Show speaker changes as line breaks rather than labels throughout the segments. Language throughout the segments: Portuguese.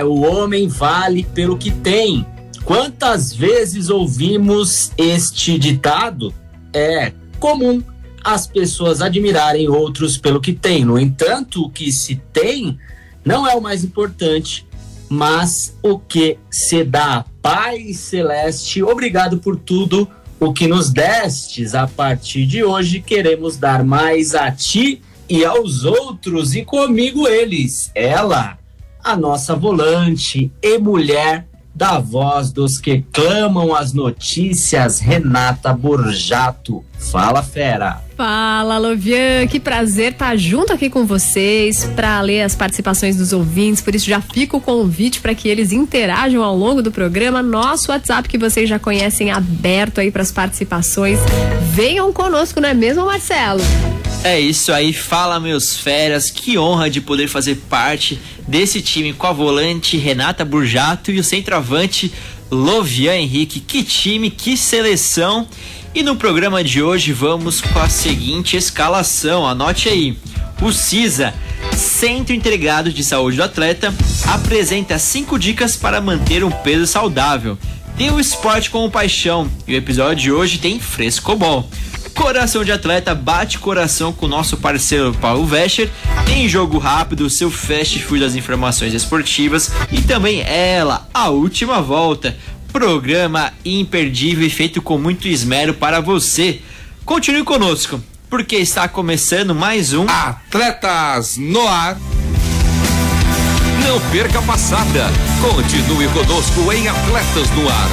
É, o homem vale pelo que tem. Quantas vezes ouvimos este ditado? É comum as pessoas admirarem outros pelo que têm. No entanto, o que se tem não é o mais importante, mas o que se dá. Pai Celeste, obrigado por tudo o que nos destes. A partir de hoje, queremos dar mais a ti e aos outros, e comigo eles. Ela a nossa volante e mulher da voz dos que clamam as notícias, Renata Borjato. Fala, fera.
Fala, Lovian. Que prazer estar junto aqui com vocês para ler as participações dos ouvintes. Por isso, já fica o convite para que eles interajam ao longo do programa. Nosso WhatsApp, que vocês já conhecem, aberto aí para as participações. Venham conosco, não é mesmo, Marcelo?
É isso aí, fala meus feras, que honra de poder fazer parte desse time com a volante Renata Burjato e o centroavante Lovian Henrique. Que time, que seleção! E no programa de hoje vamos com a seguinte escalação, anote aí. O CISA, Centro Integrado de Saúde do Atleta, apresenta cinco dicas para manter um peso saudável. Tem o esporte como paixão e o episódio de hoje tem frescobol. Coração de Atleta bate coração com nosso parceiro Paulo Vescher. Tem jogo rápido, seu fast food das informações esportivas e também ela, a última volta. Programa imperdível e feito com muito esmero para você. Continue conosco, porque está começando mais um
Atletas no Ar. Não perca a passada. Continue conosco em Atletas no Ar.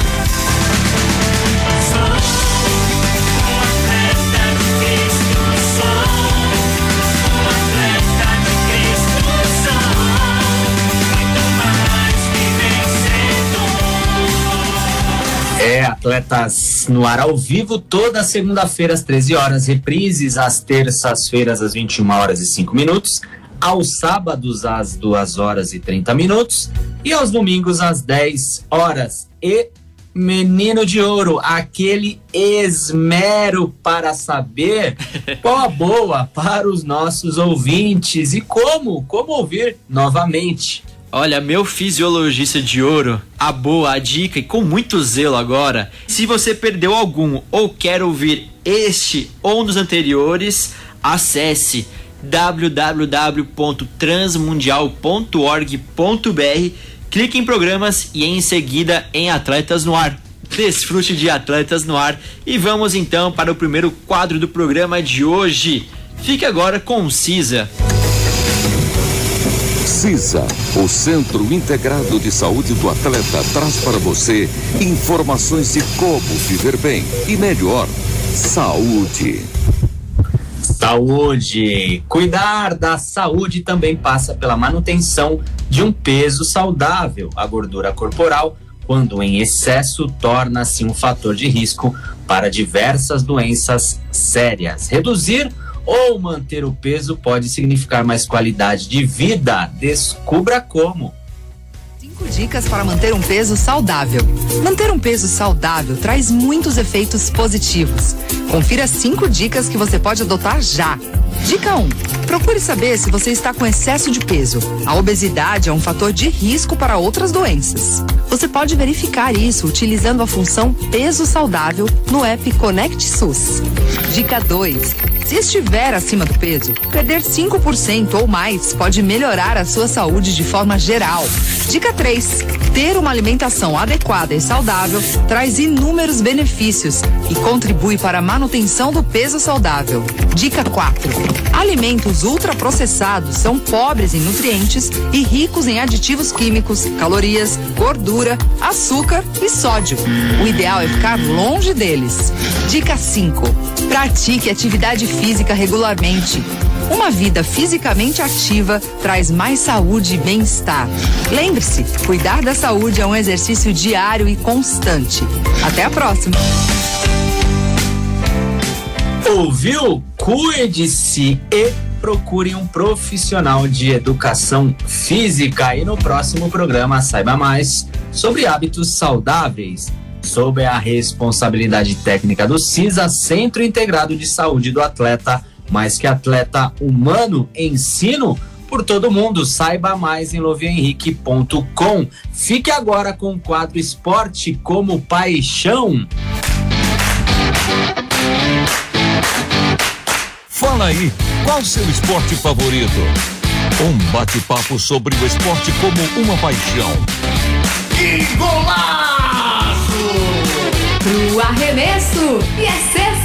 É, Atletas no ar ao vivo, toda segunda-feira às 13 horas, reprises às terças-feiras às 21 horas e 5 minutos, aos sábados às 2 horas e 30 minutos e aos domingos às 10 horas. E Menino de Ouro, aquele esmero para saber qual a boa para os nossos ouvintes e como, como ouvir novamente.
Olha, meu fisiologista de ouro, a boa, a dica e com muito zelo agora. Se você perdeu algum ou quer ouvir este ou um dos anteriores, acesse www.transmundial.org.br, clique em programas e em seguida em Atletas no Ar. Desfrute de Atletas no Ar e vamos então para o primeiro quadro do programa de hoje. Fique agora com CISA.
CISA, o Centro Integrado de Saúde do Atleta, traz para você informações de como viver bem e melhor. Saúde.
Saúde. Cuidar da saúde também passa pela manutenção de um peso saudável. A gordura corporal, quando em excesso, torna-se um fator de risco para diversas doenças sérias. Reduzir ou manter o peso pode significar mais qualidade de vida. Descubra como.
Cinco dicas para manter um peso saudável. Manter um peso saudável traz muitos efeitos positivos. Confira cinco dicas que você pode adotar já. Dica 1. Um, procure saber se você está com excesso de peso. A obesidade é um fator de risco para outras doenças. Você pode verificar isso utilizando a função Peso Saudável no app Connect SUS. Dica 2. Se estiver acima do peso, perder 5% ou mais pode melhorar a sua saúde de forma geral. Dica 3. Ter uma alimentação adequada e saudável traz inúmeros benefícios, e contribui para a manutenção do peso saudável. Dica 4. Alimentos ultraprocessados são pobres em nutrientes e ricos em aditivos químicos, calorias, gordura, açúcar e sódio. O ideal é ficar longe deles. Dica 5. Pratique atividade física regularmente. Uma vida fisicamente ativa traz mais saúde e bem-estar. Lembre-se, cuidar da saúde é um exercício diário e constante. Até a próxima!
Ouviu? Cuide-se e procure um profissional de educação física. E no próximo programa saiba mais sobre hábitos saudáveis, sob a responsabilidade técnica do CISA, Centro Integrado de Saúde do Atleta mais que atleta humano, ensino por todo mundo. Saiba mais em lovianhenrique.com. Fique agora com o quadro Esporte como Paixão.
Fala aí, qual seu esporte favorito? Um bate-papo sobre o esporte como uma paixão.
Que golaço!
Pro arremesso e é sexta!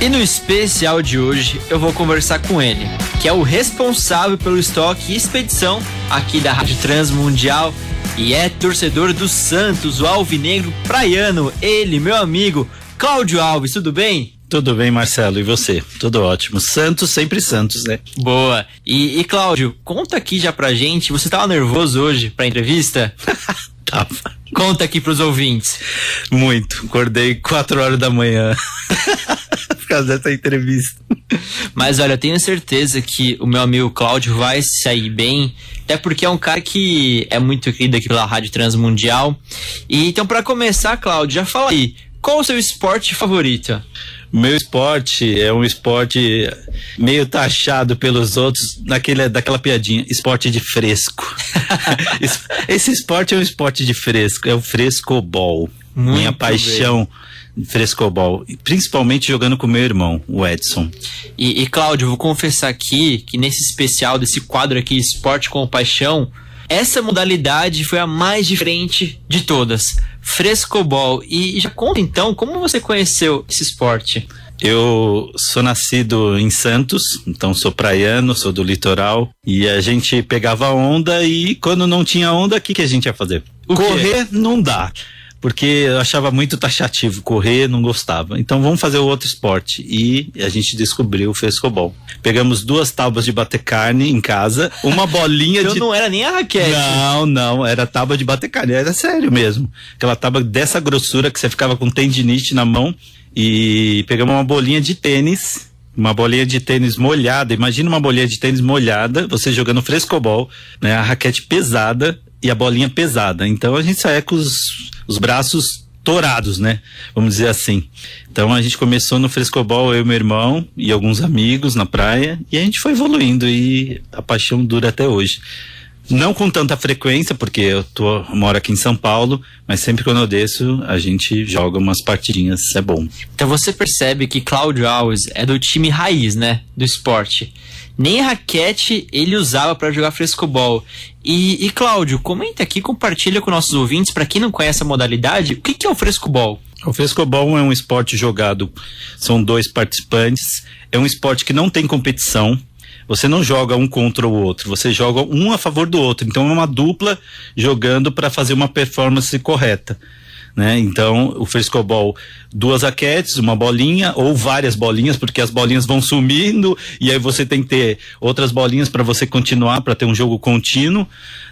E no especial de hoje eu vou conversar com ele, que é o responsável pelo estoque e expedição aqui da Rádio Transmundial e é torcedor do Santos, o Alvinegro Praiano. Ele, meu amigo, Cláudio Alves, tudo bem?
Tudo bem, Marcelo, e você? Tudo ótimo. Santos, sempre Santos, né?
Boa. E, e Cláudio, conta aqui já pra gente, você tava nervoso hoje pra entrevista?
Tava.
Conta aqui pros ouvintes.
Muito. Acordei 4 horas da manhã. Por causa dessa entrevista.
Mas olha, eu tenho certeza que o meu amigo Cláudio vai sair bem, até porque é um cara que é muito querido aqui pela Rádio Transmundial. E então, para começar, Cláudio, já fala aí, qual o seu esporte favorito?
Meu esporte é um esporte meio taxado pelos outros naquele, daquela piadinha, esporte de fresco. Esse esporte é um esporte de fresco, é o frescobol.
Muito
Minha paixão frescobol, principalmente jogando com meu irmão, o Edson.
E, e Cláudio, vou confessar aqui que nesse especial desse quadro aqui, Esporte com Paixão, essa modalidade foi a mais diferente de todas. Frescobol. E já conta então como você conheceu esse esporte.
Eu sou nascido em Santos, então sou praiano, sou do litoral. E a gente pegava onda e quando não tinha onda, o que, que a gente ia fazer?
O quê?
Correr não dá. Porque eu achava muito taxativo, correr não gostava. Então vamos fazer o outro esporte. E a gente descobriu o frescobol. Pegamos duas tábuas de bater carne em casa, uma bolinha
Então
de
não era nem a raquete.
não, não, era tábua de bater carne, era sério mesmo. Aquela tábua dessa grossura que você ficava com tendinite na mão e pegamos uma bolinha de tênis, uma bolinha de tênis molhada. Imagina uma bolinha de tênis molhada, você jogando frescobol, né? A raquete pesada e a bolinha pesada. Então a gente saía com os, os braços torados, né? Vamos dizer assim. Então a gente começou no frescobol, eu e meu irmão e alguns amigos na praia, e a gente foi evoluindo e a paixão dura até hoje. Não com tanta frequência, porque eu tô, moro aqui em São Paulo, mas sempre quando eu desço, a gente joga umas partidinhas, é bom.
Então você percebe que Cláudio Alves é do time raiz, né? Do esporte. Nem raquete ele usava para jogar frescobol. E, e Cláudio, comenta aqui, compartilha com nossos ouvintes, para quem não conhece a modalidade, o que, que é o frescobol?
O frescobol é um esporte jogado, são dois participantes, é um esporte que não tem competição, você não joga um contra o outro, você joga um a favor do outro. Então é uma dupla jogando para fazer uma performance correta. Né? Então, o frescobol, duas raquetes, uma bolinha ou várias bolinhas, porque as bolinhas vão sumindo e aí você tem que ter outras bolinhas para você continuar, para ter um jogo contínuo,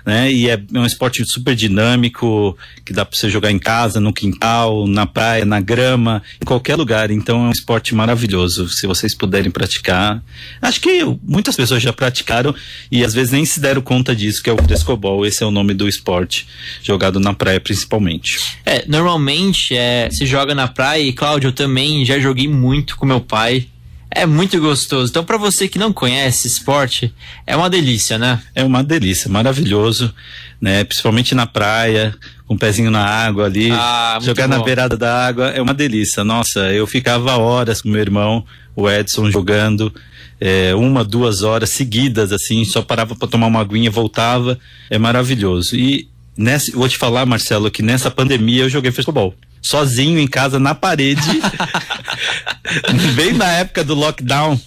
né? E é um esporte super dinâmico, que dá para você jogar em casa, no quintal, na praia, na grama, em qualquer lugar. Então, é um esporte maravilhoso, se vocês puderem praticar. Acho que muitas pessoas já praticaram e às vezes nem se deram conta disso, que é o frescobol, esse é o nome do esporte, jogado na praia principalmente.
É, normalmente é, se joga na praia e Cláudio, eu também já joguei muito com meu pai. É muito gostoso. Então, para você que não conhece esporte, é uma delícia, né?
É uma delícia, maravilhoso, né? Principalmente na praia, com o pezinho na água ali,
Ah,
jogar na
bom.
beirada da água é uma delícia. Nossa, eu ficava horas com meu irmão, o Edson, jogando é, uma, duas horas seguidas, assim, só parava para tomar uma aguinha, voltava, é maravilhoso. E Nessa, vou te falar, Marcelo, que nessa pandemia eu joguei futebol. Sozinho em casa, na parede. Bem na época do lockdown.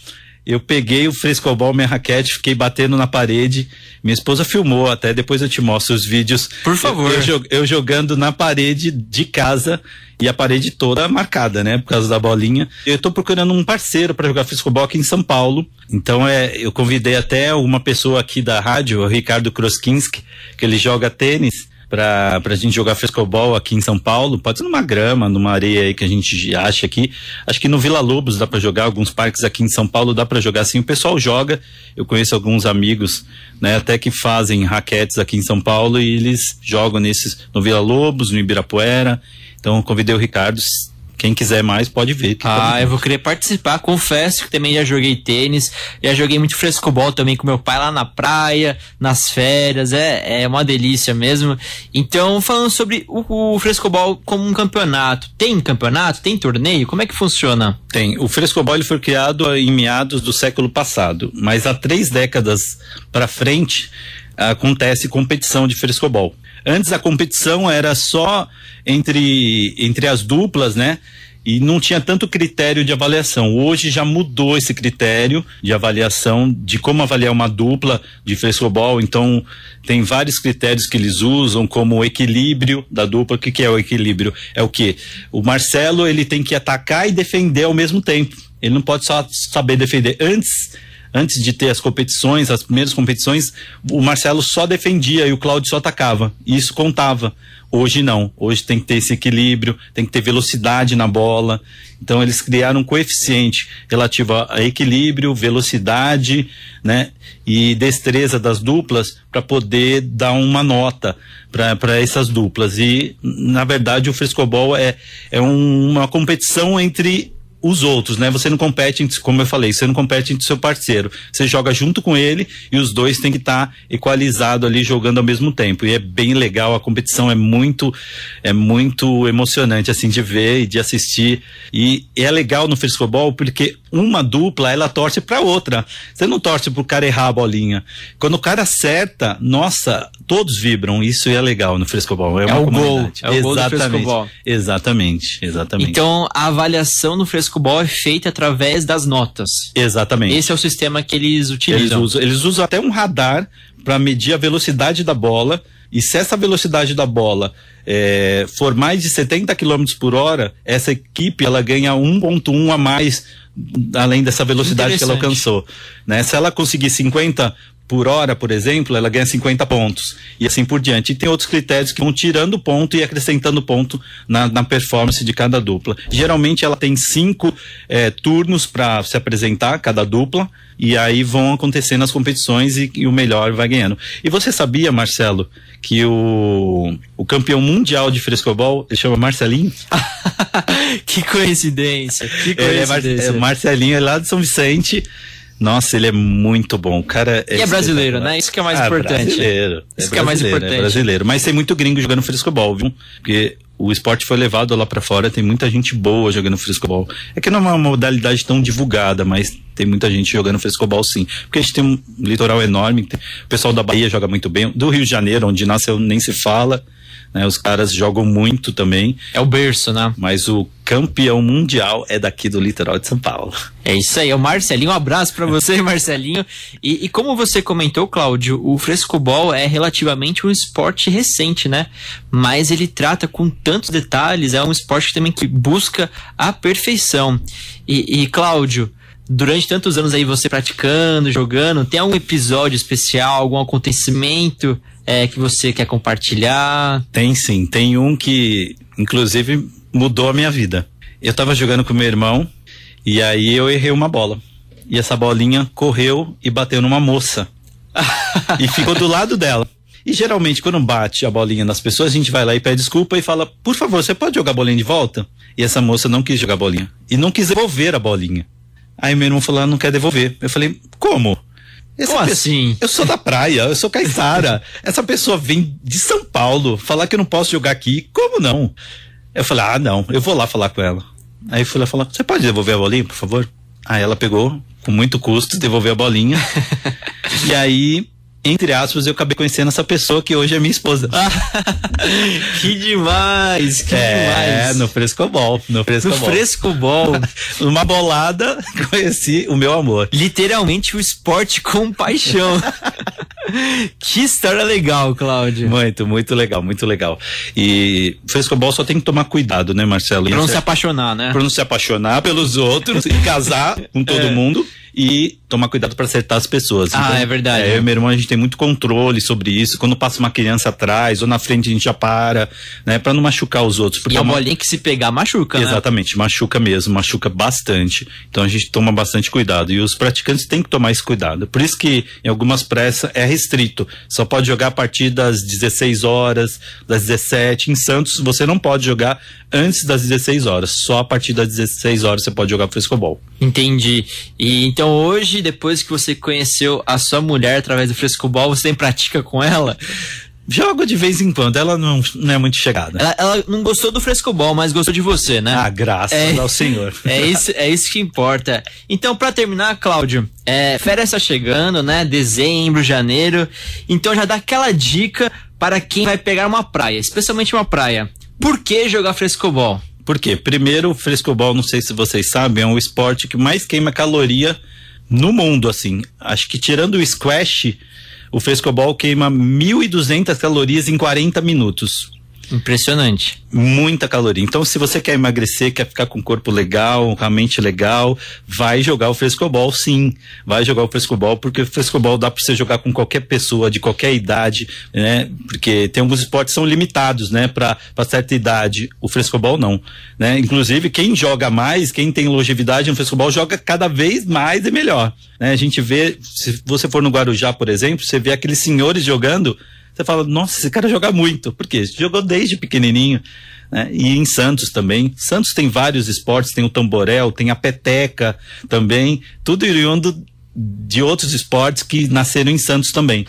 Eu peguei o frescobol, minha raquete, fiquei batendo na parede. Minha esposa filmou até, depois eu te mostro os vídeos.
Por favor.
Eu, eu, eu jogando na parede de casa e a parede toda marcada, né? Por causa da bolinha. Eu tô procurando um parceiro para jogar frescobol aqui em São Paulo. Então é, eu convidei até uma pessoa aqui da rádio, o Ricardo Kroskinski, que ele joga tênis pra, pra gente jogar frescobol aqui em São Paulo, pode ser numa grama, numa areia aí que a gente acha aqui. Acho que no Vila Lobos dá para jogar, alguns parques aqui em São Paulo dá para jogar assim. O pessoal joga, eu conheço alguns amigos, né, até que fazem raquetes aqui em São Paulo e eles jogam nesses no Vila Lobos, no Ibirapuera. Então convidei o Ricardo, quem quiser mais pode ver.
Ah, eu vou querer participar. Confesso que também já joguei tênis, já joguei muito frescobol também com meu pai lá na praia, nas férias. É, é uma delícia mesmo. Então, falando sobre o, o frescobol como um campeonato, tem campeonato? Tem torneio? Como é que funciona?
Tem. O frescobol ele foi criado em meados do século passado, mas há três décadas para frente acontece competição de frescobol. Antes a competição era só entre, entre as duplas, né? E não tinha tanto critério de avaliação. Hoje já mudou esse critério de avaliação de como avaliar uma dupla de frescobol. Então, tem vários critérios que eles usam, como o equilíbrio da dupla. O que, que é o equilíbrio? É o que? O Marcelo ele tem que atacar e defender ao mesmo tempo. Ele não pode só saber defender. Antes antes de ter as competições, as primeiras competições, o Marcelo só defendia e o Cláudio só atacava. Isso contava. Hoje não. Hoje tem que ter esse equilíbrio, tem que ter velocidade na bola. Então eles criaram um coeficiente relativo a equilíbrio, velocidade, né, e destreza das duplas para poder dar uma nota para essas duplas. E na verdade o frescobol é, é um, uma competição entre os outros, né? Você não compete, como eu falei, você não compete entre seu parceiro. Você joga junto com ele e os dois têm que estar tá equalizado ali jogando ao mesmo tempo. E é bem legal, a competição é muito é muito emocionante assim de ver e de assistir. E, e é legal no frescobol porque uma dupla ela torce para outra. Você não torce pro cara errar a bolinha. Quando o cara acerta, nossa, todos vibram. Isso é legal no frescobol. É,
é o gol.
É o gol exatamente, Exatamente, exatamente.
Então a avaliação no frescobol é feita através das notas.
Exatamente.
Esse é o sistema que eles utilizam.
Eles usam, eles usam até um radar para medir a velocidade da bola. E se essa velocidade da bola é, for mais de 70 km por hora, essa equipe ela ganha 1.1 a mais além dessa velocidade que ela alcançou. Né? Se ela conseguir 50 por hora, por exemplo, ela ganha 50 pontos. E assim por diante. E tem outros critérios que vão tirando ponto e acrescentando ponto na, na performance de cada dupla. Geralmente ela tem cinco é, turnos para se apresentar, cada dupla, e aí vão acontecendo as competições e, e, o melhor vai ganhando. E você sabia, Marcelo, que o, o campeão mundial de frescobol ele chama Marcelinho?
que coincidência! Que
coincidência. Ele é, Mar, é Marcelinho é lá de São Vicente. Nossa, ele é muito bom. O cara
é e é brasileiro, né? Isso que é mais ah, importante.
Brasileiro. Isso é que é mais importante. É brasileiro. Mas tem muito gringo jogando frescobol, viu? Porque o esporte foi levado lá para fora, tem muita gente boa jogando frescobol. É que não é uma modalidade tão divulgada, mas tem muita gente jogando frescobol sim. Porque a gente tem um litoral enorme, o pessoal da Bahia joga muito bem, do Rio de Janeiro, onde nasceu, nem se fala. Né? Os caras jogam muito também.
É o berço, né?
Mas o campeão mundial é daqui do litoral de São Paulo.
É isso aí, é o Marcelinho. Um abraço para você, Marcelinho. E, e, como você comentou, Cláudio, o frescobol é relativamente um esporte recente, né? Mas ele trata com tantos detalhes, é um esporte também que busca a perfeição. E, e Cláudio, durante tantos anos aí você praticando, jogando, tem algum episódio especial, algum acontecimento é, que você quer compartilhar?
Tem sim, tem um que inclusive mudou a minha vida. Eu tava jogando com meu irmão e aí eu errei uma bola. E essa bolinha correu e bateu numa moça. e ficou do lado dela. E geralmente, quando bate a bolinha nas pessoas, a gente vai lá e pede desculpa e fala: Por favor, você pode jogar a bolinha de volta? E essa moça não quis jogar a bolinha. E não quis devolver a bolinha. Aí meu irmão falou: ah, Não quer devolver. Eu falei: Como?
Essa Como pessoa, assim?
Eu sou da praia, eu sou Caissara. Essa pessoa vem de São Paulo falar que eu não posso jogar aqui. Como não? Eu falei, ah, não, eu vou lá falar com ela. Aí fui lá falar, você pode devolver a bolinha, por favor? Aí ela pegou, com muito custo, devolveu a bolinha. e aí entre aspas, eu acabei conhecendo essa pessoa que hoje é minha esposa.
que demais, que
é,
demais.
no Frescobol, no Frescobol.
No Frescobol.
Numa bolada, conheci o meu amor.
Literalmente o esporte com paixão. que história legal, Cláudio.
Muito, muito legal, muito legal. E Frescobol só tem que tomar cuidado, né, Marcelo?
Pra não se
é-
apaixonar, né?
Pra não se apaixonar pelos outros, e casar com todo
É.
mundo e tomar cuidado para acertar as pessoas.
Ah, é verdade.
eu e meu irmão, a gente tem muito controle sobre isso. Quando passa uma criança atrás ou na frente, a gente já para, né, para não machucar os outros.
E a
é uma-
bolinha que se pegar machuca, né?
Exatamente, machuca mesmo, machuca bastante. Então a gente toma bastante cuidado. E os praticantes têm que tomar esse cuidado. Por isso que em algumas pressas é restrito. Só pode jogar a partir das 16 horas, das 17. Em Santos você não pode jogar antes das 16 horas. Só a partir das 16 horas você pode jogar frescobol.
Entendi. E então hoje, depois que você conheceu a sua mulher através do frescobol, você tem prática com ela?
Jogo de vez em quando, ela não, não é muito chegada.
Ela, ela não gostou do frescobol, mas gostou de você, né?
Ah, graças
É.
ao Senhor.
É isso, é isso que importa. Então, pra terminar, Cláudio, é, férias tá chegando, né? Dezembro, janeiro. Então já dá aquela dica para quem vai pegar uma praia, especialmente uma praia. Por que jogar frescobol?
Por quê? Primeiro, o frescobol, não sei se vocês sabem, é um esporte que mais queima caloria no mundo, assim. Acho que tirando o squash, o frescobol queima 1.200 calorias em 40 minutos.
Impressionante.
Muita caloria. Então, se você quer emagrecer, quer ficar com o corpo legal, com a mente legal, vai jogar o frescobol, sim. Vai jogar o frescobol, porque o frescobol dá para você jogar com qualquer pessoa, de qualquer idade, né? Porque tem alguns esportes que são limitados, né? Para certa idade. O frescobol não, né? Inclusive, quem joga mais, quem tem longevidade no frescobol, joga cada vez mais e melhor. Né? A gente vê, se você for no Guarujá, por exemplo, você vê aqueles senhores jogando você fala, nossa, esse cara joga muito. Por quê? Jogou desde pequenininho. Né? E em Santos também. Santos tem vários esportes, tem o tamborel, tem a peteca também. Tudo oriundo de outros esportes que nasceram em Santos também.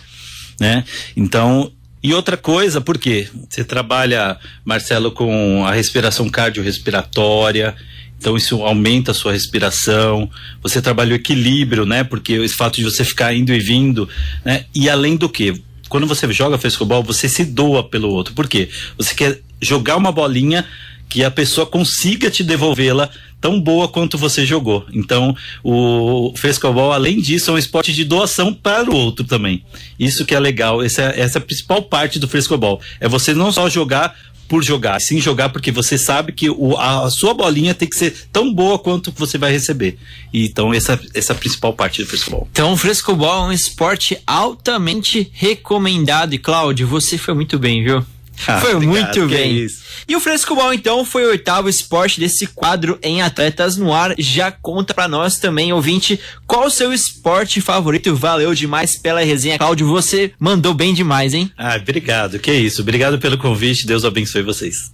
Né? Então, e outra coisa, por quê? Você trabalha, Marcelo, com a respiração cardiorrespiratória. Então isso aumenta a sua respiração. Você trabalha o equilíbrio, né? Porque o fato de você ficar indo e vindo, né? E além do que, quando você joga frescobol, você se doa pelo outro. Por quê? Você quer jogar uma bolinha que a pessoa consiga te devolvê-la tão boa quanto você jogou. Então, o frescobol, além disso, é um esporte de doação para o outro também. Isso que é legal. Essa é, essa é a principal parte do frescobol. É você não só jogar por jogar, sim jogar porque você sabe que o, a, sua bolinha tem que ser tão boa quanto você vai receber. E, então, essa, essa é a principal parte do frescobol.
Então, o frescobol é um esporte altamente recomendado. E, Cláudio, você foi muito bem, viu?
Ah,
foi
obrigado,
muito
é
bem.
isso.
E o frescobol, então, foi o oitavo esporte desse quadro em Atletas no Ar. Já conta pra nós também, ouvinte, qual o seu esporte favorito. Valeu demais pela resenha, Cláudio. Você mandou bem demais, hein?
Ah, obrigado, que isso. Obrigado pelo convite. Deus abençoe vocês.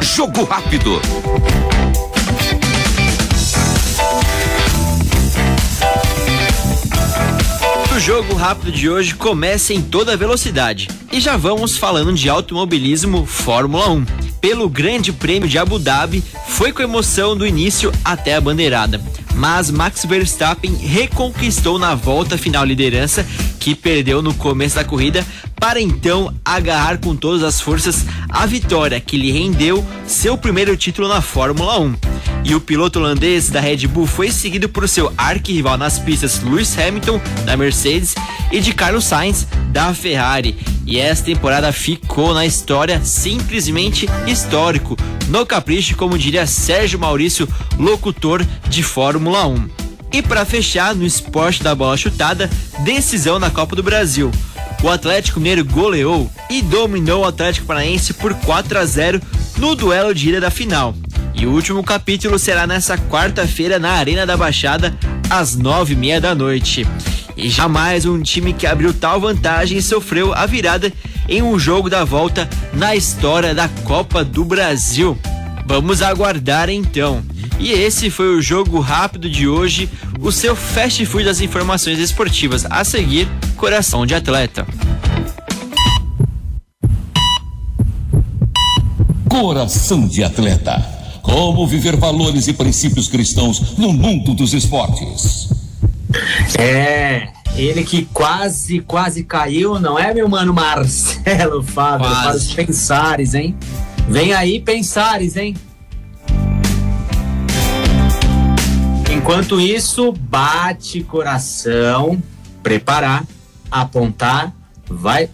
Jogo rápido.
O jogo rápido de hoje começa em toda velocidade. E já vamos falando de automobilismo Fórmula 1. Pelo Grande Prêmio de Abu Dhabi, foi com emoção do início até a bandeirada. Mas Max Verstappen reconquistou na volta final liderança, que perdeu no começo da corrida, para então agarrar com todas as forças a vitória que lhe rendeu seu primeiro título na Fórmula 1. E o piloto holandês da Red Bull foi seguido por seu arquirrival nas pistas Lewis Hamilton, da Mercedes, e de Carlos Sainz, da Ferrari. E essa temporada ficou na história simplesmente histórico, no capricho, como diria Sérgio Maurício, locutor de Fórmula 1. E para fechar, no esporte da bola chutada, decisão na Copa do Brasil. O Atlético Mineiro goleou e dominou o Atlético Paranaense por 4 a 0 no duelo de ida da final. E o último capítulo será nessa quarta-feira na Arena da Baixada, às nove e meia da noite. E jamais um time que abriu tal vantagem sofreu a virada em um jogo da volta na história da Copa do Brasil. Vamos aguardar então. E esse foi o jogo rápido de hoje, o seu fast food das informações esportivas. A seguir, Coração de Atleta.
Coração de atleta. Como viver valores e princípios cristãos no mundo dos esportes.
É, ele que quase, quase caiu, não é, meu mano Marcelo Fábio?
Quase.
Para os pensares, hein? Vem aí, pensares, hein? Enquanto isso, bate coração, preparar, apontar, vai.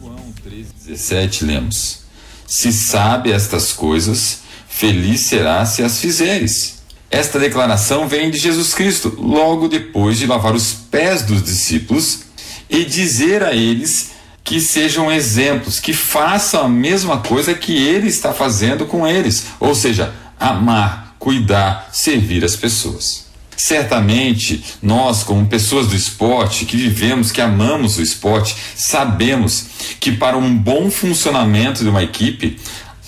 João 3,17 lemos: Se sabe estas coisas, feliz será se as fizeres. Esta declaração vem de Jesus Cristo, logo depois de lavar os pés dos discípulos e dizer a eles que sejam exemplos, que façam a mesma coisa que ele está fazendo com eles, ou seja, amar, cuidar, servir as pessoas. Certamente, nós, como pessoas do esporte, que vivemos, que amamos o esporte, sabemos que para um bom funcionamento de uma equipe,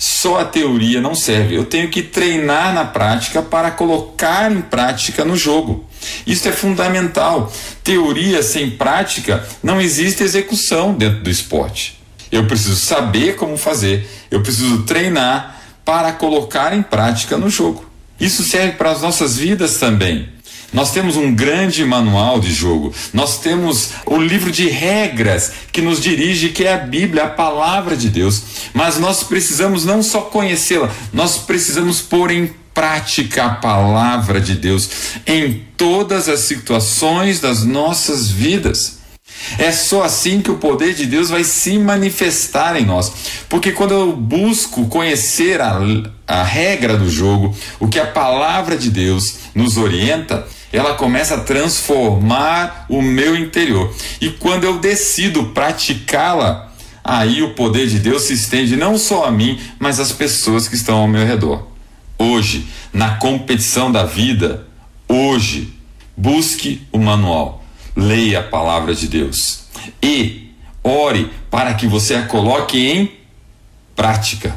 só a teoria não serve. Eu tenho que treinar na prática para colocar em prática no jogo. Isso é fundamental. Teoria sem prática não existe execução dentro do esporte. Eu preciso saber como fazer, eu preciso treinar para colocar em prática no jogo. Isso serve para as nossas vidas também. Nós temos um grande manual de jogo. Nós temos o livro de regras que nos dirige, que é a Bíblia, a palavra de Deus. Mas nós precisamos não só conhecê-la, nós precisamos pôr em prática a palavra de Deus em todas as situações das nossas vidas. É só assim que o poder de Deus vai se manifestar em nós. Porque quando eu busco conhecer a, a regra do jogo, o que a palavra de Deus nos orienta, ela começa a transformar o meu interior. E quando eu decido praticá-la, aí o poder de Deus se estende não só a mim, mas às pessoas que estão ao meu redor. Hoje, na competição da vida, hoje, busque o manual, leia a palavra de Deus e ore para que você a coloque em prática.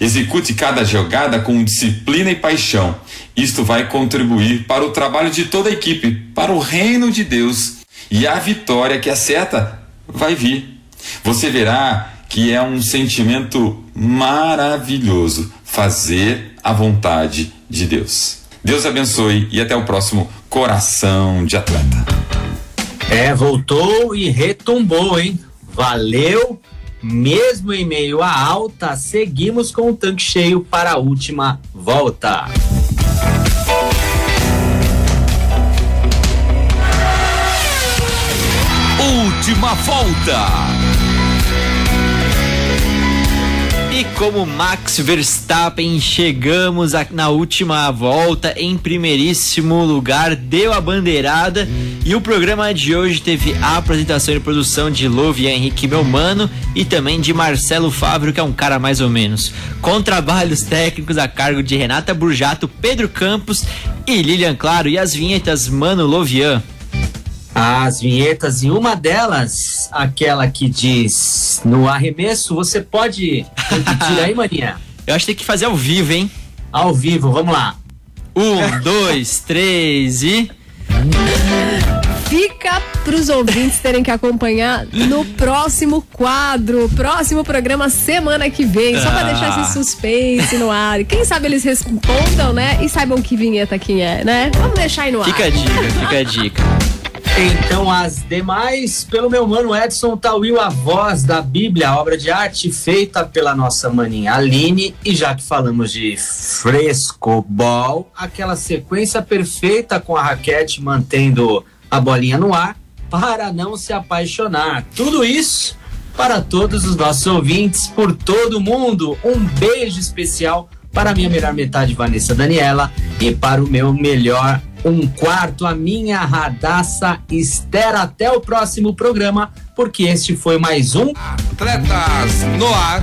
Execute cada jogada com disciplina e paixão. Isto vai contribuir para o trabalho de toda a equipe, para o reino de Deus. E a vitória que acerta vai vir. Você verá que é um sentimento maravilhoso fazer a vontade de Deus. Deus abençoe e até o próximo Coração de Atleta.
É, voltou e retumbou, hein? Valeu! Mesmo em meio à alta, seguimos com o tanque cheio para a última volta.
Última volta.
E como Max Verstappen, chegamos na última volta em primeiríssimo lugar, deu a bandeirada e o programa de hoje teve a apresentação e produção de Lovian Henrique meu mano e também de Marcelo Fábio, que é um cara mais ou menos, com trabalhos técnicos a cargo de Renata Burjato, Pedro Campos e Lilian Claro e as vinhetas Mano Lovian.
As vinhetas, e uma delas, aquela que diz no arremesso, você pode repetir aí, maninha?
Eu acho que tem que fazer ao vivo, hein?
Ao vivo, vamos lá.
Um, dois, três e.
Fica pros ouvintes terem que acompanhar no próximo quadro, próximo programa semana que vem, só pra
Ah.
deixar esse suspense no ar. Quem sabe eles respondam, né? E saibam que vinheta que é, né? Vamos deixar aí no ar.
Fica a dica, fica a dica.
Então, as demais, pelo meu mano Edson Tawil, a voz da Bíblia, a obra de arte feita pela nossa maninha Aline. E já que falamos de frescobol, aquela sequência perfeita com a raquete mantendo a bolinha no ar para não se apaixonar. Tudo isso para todos os nossos ouvintes por todo mundo. Um beijo especial para a minha melhor metade, Vanessa Daniela, e para o meu melhor um quarto, a minha radaça Esther. Até o próximo programa, porque este foi mais um.
Atletas no ar.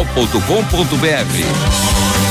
transmundial.com.br.